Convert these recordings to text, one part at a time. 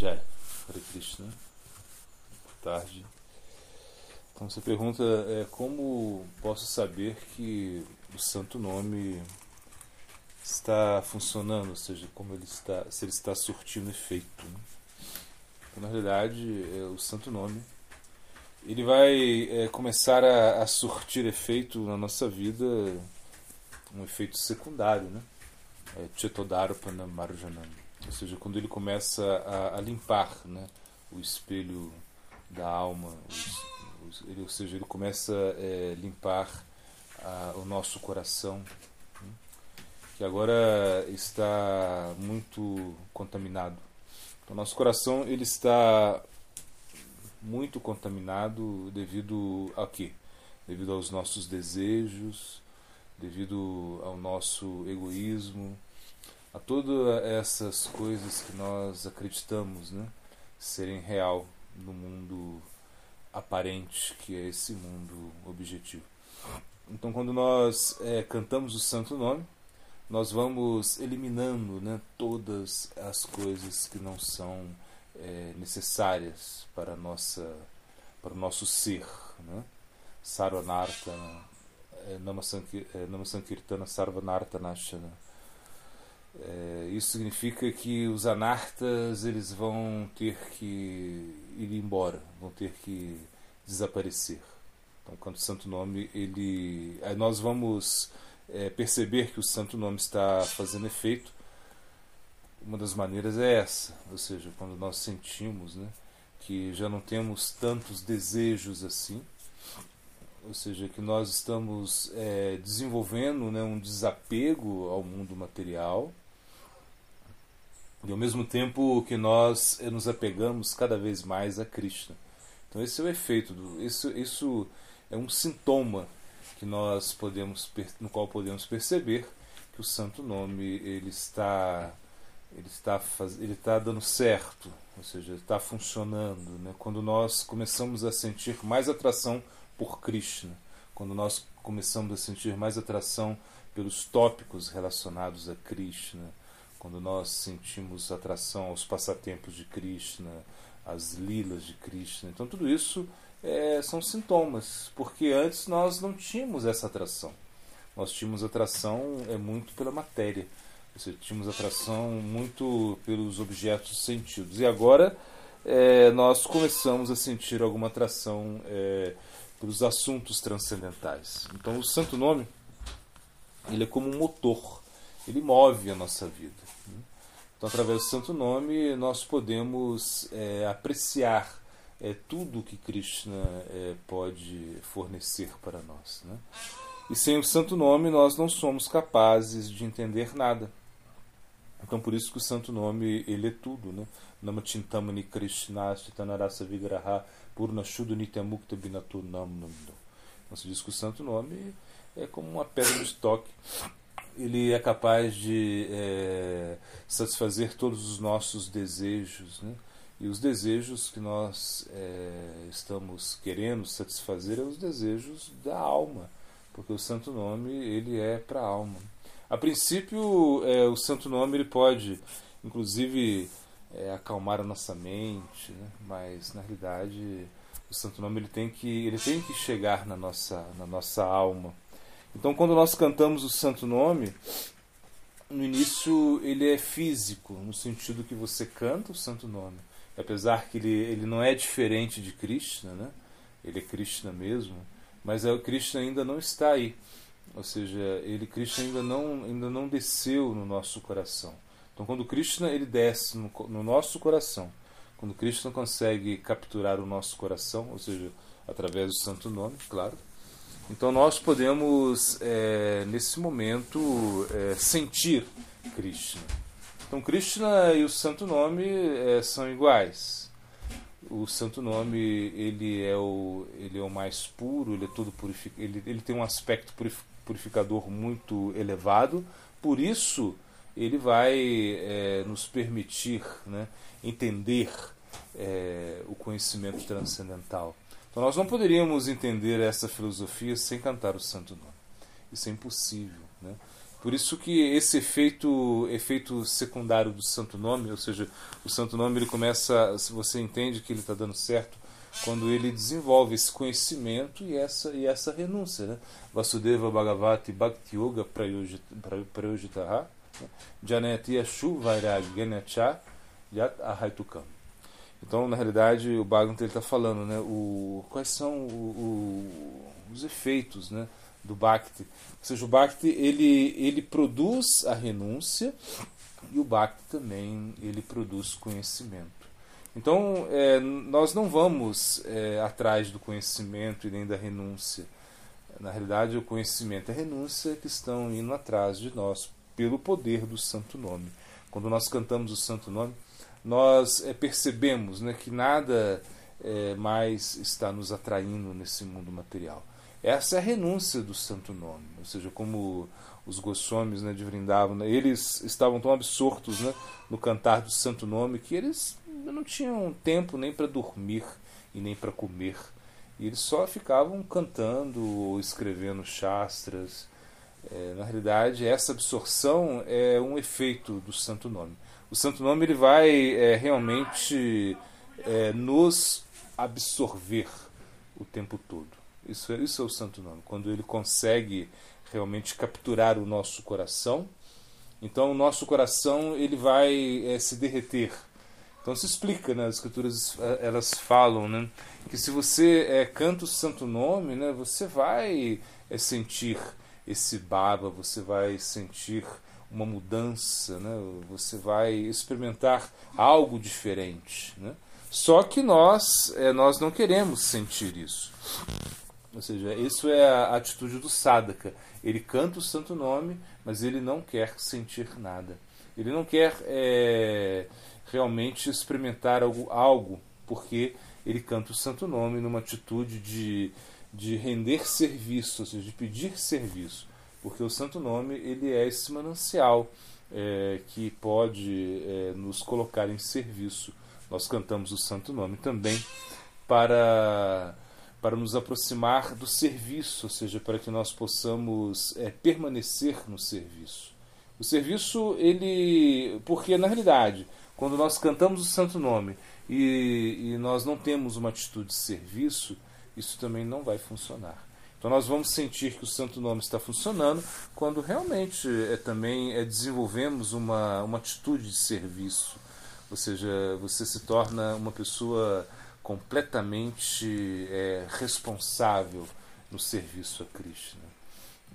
Jai, Hare Krishna. Boa tarde. Então você pergunta é, como posso saber que o santo nome está funcionando, ou seja, como ele está, se ele está surtindo efeito. Né? Então, na realidade, é, o santo nome ele vai é, começar a, a, surtir efeito na nossa vida, um efeito secundário, né? É, Chetodarpana Marjanam. Ou seja, quando ele começa a, a limpar né, o espelho da alma, os, os, ele, ou seja, ele começa a é, limpar a, o nosso coração, né, que agora está muito contaminado. Então, nosso coração ele está muito contaminado devido a quê? Devido aos nossos desejos, devido ao nosso egoísmo, a todas essas coisas que nós acreditamos né, serem real no mundo aparente, que é esse mundo objetivo. Então, quando nós é, cantamos o Santo Nome, nós vamos eliminando né, todas as coisas que não são é, necessárias para, nossa, para o nosso ser. Né? Sarvanarta, é, Namasankirtana Sarvanarta Nashana. É, isso significa que os anartas eles vão ter que ir embora, vão ter que desaparecer. Então, quando o Santo Nome, ele, aí nós vamos é, perceber que o Santo Nome está fazendo efeito uma das maneiras é essa, ou seja, quando nós sentimos né, que já não temos tantos desejos assim, ou seja, que nós estamos é, desenvolvendo né, um desapego ao mundo material e ao mesmo tempo que nós é, nos apegamos cada vez mais a Krishna. Então esse é o efeito, do, isso, isso é um sintoma que nós podemos, no qual podemos perceber que o Santo Nome ele está ele está, faz... ele está dando certo, ou seja, está funcionando. Né? Quando nós começamos a sentir mais atração por Krishna, quando nós começamos a sentir mais atração pelos tópicos relacionados a Krishna, quando nós sentimos atração aos passatempos de Krishna, às lilas de Krishna. Então, tudo isso é, são sintomas, porque antes nós não tínhamos essa atração. Nós tínhamos atração é muito pela matéria seja, tínhamos atração muito pelos objetos sentidos. E agora é, nós começamos a sentir alguma atração é, pelos assuntos transcendentais. Então o Santo Nome ele é como um motor, ele move a nossa vida. Né? Então através do Santo Nome nós podemos é, apreciar é, tudo que Krishna é, pode fornecer para nós. Né? E sem o Santo Nome nós não somos capazes de entender nada. Então por isso que o santo nome ele é tudo, né? Namachintamani Krishna Chitanarasa Vigraha Purna Shuddha Nityamukta Binatu Nam Então se diz que o santo nome é como uma pedra de estoque. Ele é capaz de é, satisfazer todos os nossos desejos, né? E os desejos que nós é, estamos querendo satisfazer são os desejos da alma, porque o santo nome ele é para a alma. A princípio, é, o Santo Nome ele pode, inclusive, é, acalmar a nossa mente, né? mas na realidade o Santo Nome ele tem que ele tem que chegar na nossa na nossa alma. Então, quando nós cantamos o Santo Nome, no início ele é físico, no sentido que você canta o Santo Nome, apesar que ele, ele não é diferente de Krishna, né? Ele é Krishna mesmo, mas é o Krishna ainda não está aí. Ou seja, ele Krishna ainda não ainda não desceu no nosso coração. Então, quando Krishna ele desce no, no nosso coração, quando Krishna consegue capturar o nosso coração, ou seja, através do Santo Nome, claro. Então nós podemos é, nesse momento é, sentir Krishna. Então Krishna e o Santo Nome é, são iguais. O Santo Nome ele é o ele é o mais puro, ele é todo purificado, ele, ele tem um aspecto purificado purificador muito elevado, por isso ele vai é, nos permitir né, entender é, o conhecimento transcendental. Então nós não poderíamos entender essa filosofia sem cantar o Santo Nome. Isso é impossível. Né? Por isso que esse efeito, efeito secundário do santo nome, ou seja, o santo nome ele começa, se você entende que ele está dando certo, quando ele desenvolve esse conhecimento e essa, e essa renúncia. Né? Vasudeva Bhagavati Bhakti Yoga Prayojitaha né? Janayati Ashu Vairag Ganyacha Yat Ahaitukam. Então, na realidade, o Bhagavatam está falando né, o, quais são o, o, os efeitos né, do Bhakti. Ou seja, o Bhakti ele, ele produz a renúncia e o Bhakti também ele produz conhecimento. Então, é, nós não vamos é, atrás do conhecimento e nem da renúncia. Na realidade, o conhecimento e a renúncia que estão indo atrás de nós pelo poder do Santo Nome. Quando nós cantamos o Santo Nome, nós é, percebemos né, que nada é, mais está nos atraindo nesse mundo material. Essa é a renúncia do Santo Nome, ou seja, como os Goswamis né, de Vrindavan, né, eles estavam tão absortos né, no cantar do Santo Nome que eles não tinham tempo nem para dormir e nem para comer. E eles só ficavam cantando ou escrevendo shastras. É, na realidade, essa absorção é um efeito do Santo Nome. O Santo Nome ele vai é, realmente é, nos absorver o tempo todo. Isso, é, isso é o Santo Nome. Quando ele consegue realmente capturar o nosso coração, então o nosso coração ele vai é, se derreter então se explica, né, as escrituras eh, elas falam, né, que se você é, canta o santo nome, né, você vai é, sentir esse baba, você vai sentir uma mudança, né, você vai experimentar algo diferente, né. Só que nós é, nós não queremos sentir isso. Ou seja, isso é a atitude do sadhaka. Ele canta o santo nome, mas ele não quer sentir nada. Ele não quer é, realmente experimentar algo, algo porque ele canta o santo nome numa atitude de, de render serviço, ou seja, de pedir serviço, porque o santo nome ele é esse manancial é, que pode é, nos colocar em serviço. Nós cantamos o santo nome também para para nos aproximar do serviço, ou seja, para que nós possamos é, permanecer no serviço. O serviço, ele. Porque, na realidade, quando nós cantamos o santo nome e, e nós não temos uma atitude de serviço, isso também não vai funcionar. Então nós vamos sentir que o santo nome está funcionando quando realmente é, também é, desenvolvemos uma, uma atitude de serviço. Ou seja, você se torna uma pessoa completamente é, responsável no serviço a Krishna.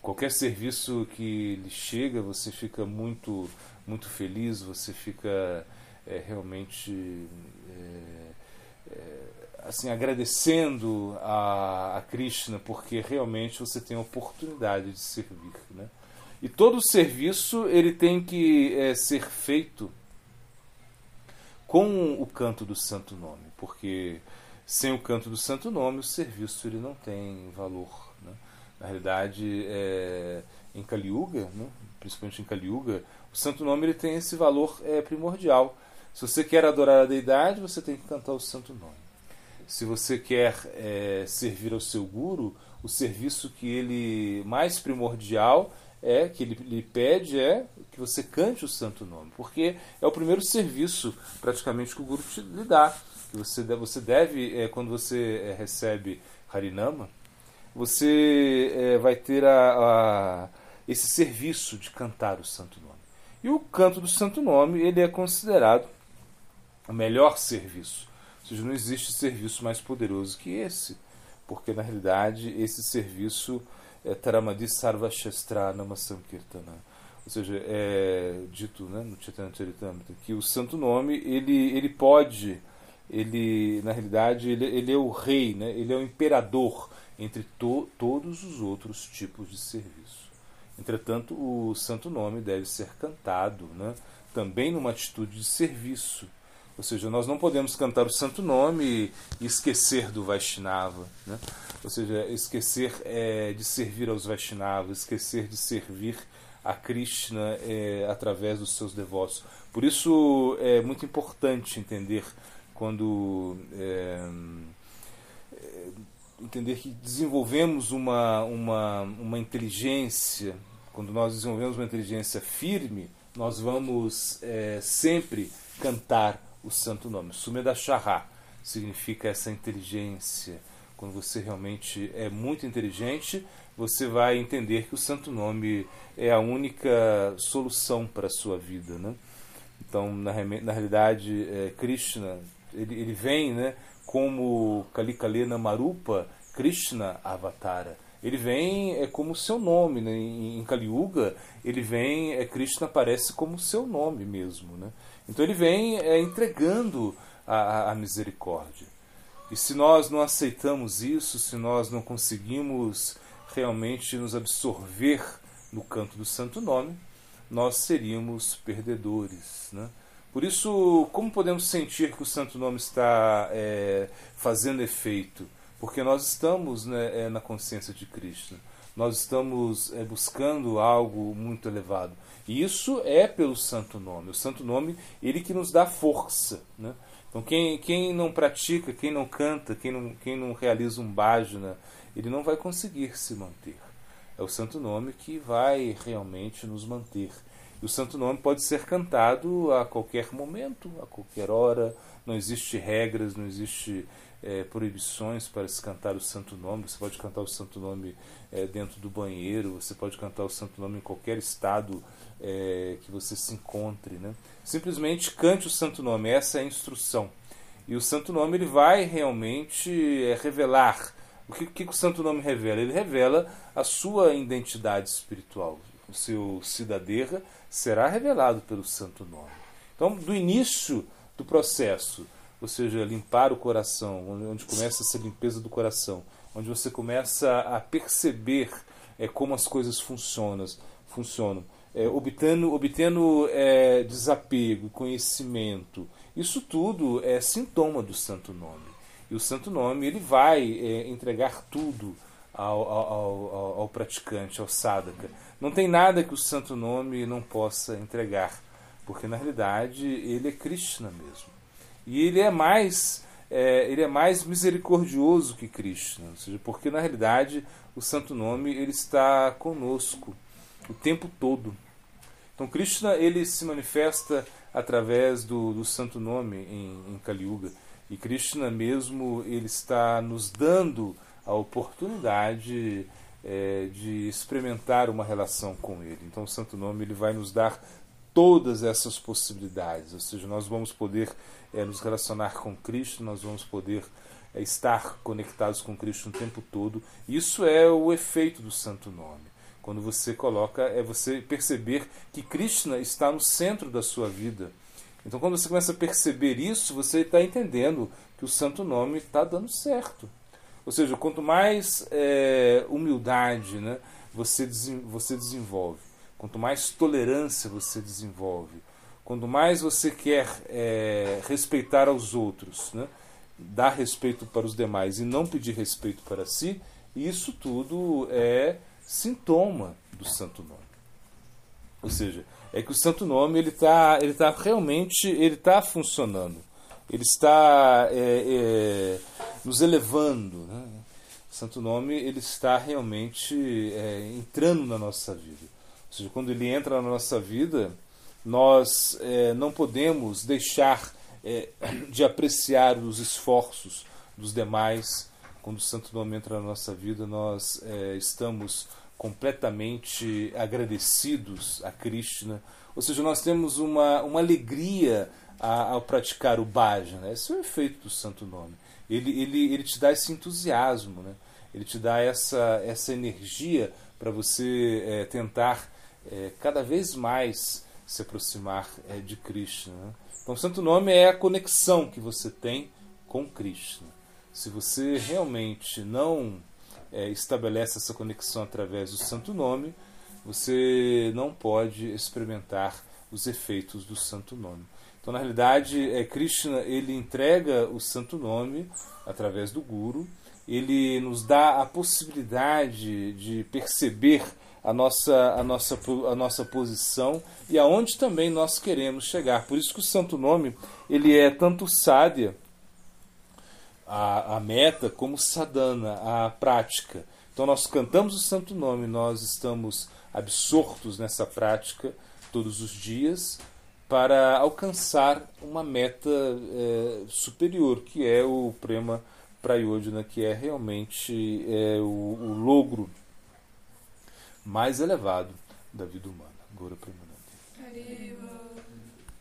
Qualquer serviço que lhe chega, você fica muito, muito feliz, você fica é, realmente é, é, assim agradecendo a, a Krishna porque realmente você tem a oportunidade de servir, né? E todo serviço ele tem que é, ser feito com o canto do Santo Nome, porque sem o canto do Santo Nome o serviço ele não tem valor. Né? Na realidade, é, em Kali Yuga, né? principalmente em Kali Yuga, o Santo Nome ele tem esse valor é, primordial. Se você quer adorar a deidade, você tem que cantar o santo nome. Se você quer é, servir ao seu guru, o serviço que ele mais primordial é que ele lhe pede é que você cante o santo nome, porque é o primeiro serviço praticamente que o guru te lhe dá. Que você deve, você deve é, quando você é, recebe Harinama, você é, vai ter a, a, esse serviço de cantar o santo nome. E o canto do santo nome ele é considerado o melhor serviço. Seja, não existe serviço mais poderoso que esse, porque na realidade esse serviço é Taramadi Sarvashastra Namasankirtana. Ou seja, é dito né, no Chaitanya Charitamrita que o santo nome ele, ele pode, ele na realidade ele, ele é o rei, né, ele é o imperador entre to, todos os outros tipos de serviço. Entretanto, o santo nome deve ser cantado né, também numa atitude de serviço ou seja, nós não podemos cantar o santo nome e esquecer do Vaishnava. Né? Ou seja, esquecer é, de servir aos Vaishnavas, esquecer de servir a Krishna é, através dos seus devotos. Por isso é muito importante entender quando é, é entender que desenvolvemos uma, uma, uma inteligência quando nós desenvolvemos uma inteligência firme, nós vamos é, sempre cantar o santo nome. Sumeda Shahá significa essa inteligência. Quando você realmente é muito inteligente, você vai entender que o santo nome é a única solução para a sua vida. Né? Então, na, na realidade, é, Krishna ele, ele vem né, como Kalikalena Marupa, Krishna Avatara. Ele vem é como seu nome, né? em, em Kali Yuga, ele vem, é, Krishna aparece como seu nome mesmo. Né? Então ele vem é, entregando a, a misericórdia. E se nós não aceitamos isso, se nós não conseguimos realmente nos absorver no canto do santo nome, nós seríamos perdedores. Né? Por isso, como podemos sentir que o santo nome está é, fazendo efeito? Porque nós estamos né, é, na consciência de Cristo. Nós estamos é, buscando algo muito elevado. E isso é pelo santo nome. O santo nome, ele que nos dá força. Né? Então, quem, quem não pratica, quem não canta, quem não, quem não realiza um bhajana, ele não vai conseguir se manter. É o santo nome que vai realmente nos manter. E o santo nome pode ser cantado a qualquer momento, a qualquer hora. Não existe regras, não existe é, proibições para se cantar o santo nome. Você pode cantar o santo nome é, dentro do banheiro, você pode cantar o santo nome em qualquer estado é, que você se encontre. Né? Simplesmente cante o santo nome, essa é a instrução. E o santo nome ele vai realmente é, revelar o que, que o santo nome revela? Ele revela a sua identidade espiritual. O seu cidadera será revelado pelo santo nome. Então, do início do processo, ou seja, limpar o coração, onde começa essa limpeza do coração, onde você começa a perceber é, como as coisas funcionam, funcionam é, obtendo, obtendo é, desapego, conhecimento. Isso tudo é sintoma do santo nome. E o santo nome ele vai é, entregar tudo ao, ao, ao, ao, praticante, ao sadhaka. Não tem nada que o santo nome não possa entregar, porque na realidade ele é Krishna mesmo. E ele é mais é, ele é mais misericordioso que Krishna, ou seja, porque na realidade o santo nome ele está conosco o tempo todo. Então Krishna ele se manifesta através do, do santo nome em, em Kali Yuga. E Krishna mesmo ele está nos dando a oportunidade é, de experimentar uma relação com ele. Então o Santo Nome ele vai nos dar todas essas possibilidades, ou seja, nós vamos poder é, nos relacionar com Cristo, nós vamos poder é, estar conectados com Cristo o tempo todo. Isso é o efeito do Santo Nome. Quando você coloca, é você perceber que Krishna está no centro da sua vida então, quando você começa a perceber isso, você está entendendo que o santo nome está dando certo. Ou seja, quanto mais é, humildade né, você, você desenvolve, quanto mais tolerância você desenvolve, quanto mais você quer é, respeitar aos outros, né, dar respeito para os demais e não pedir respeito para si, isso tudo é sintoma do santo nome. Ou seja, é que o Santo Nome ele está ele tá realmente ele tá funcionando. Ele está é, é, nos elevando. Né? O Santo Nome ele está realmente é, entrando na nossa vida. Ou seja, quando ele entra na nossa vida, nós é, não podemos deixar é, de apreciar os esforços dos demais. Quando o Santo Nome entra na nossa vida, nós é, estamos completamente agradecidos a Krishna. Ou seja, nós temos uma, uma alegria a, ao praticar o bhajana. Né? Esse é o efeito do santo nome. Ele, ele, ele te dá esse entusiasmo, né? ele te dá essa, essa energia para você é, tentar é, cada vez mais se aproximar é, de Krishna. Né? Então, o santo nome é a conexão que você tem com Krishna. Se você realmente não é, estabelece essa conexão através do santo nome, você não pode experimentar os efeitos do santo nome. Então, na realidade, é, Krishna ele entrega o santo nome através do Guru, ele nos dá a possibilidade de perceber a nossa, a nossa, a nossa posição e aonde também nós queremos chegar. Por isso que o santo nome ele é tanto sádia a, a meta como sadhana, a prática. Então nós cantamos o santo nome, nós estamos absortos nessa prática todos os dias para alcançar uma meta é, superior, que é o Prema Prayodhana, que é realmente é, o, o logro mais elevado da vida humana. Gora Premanandi.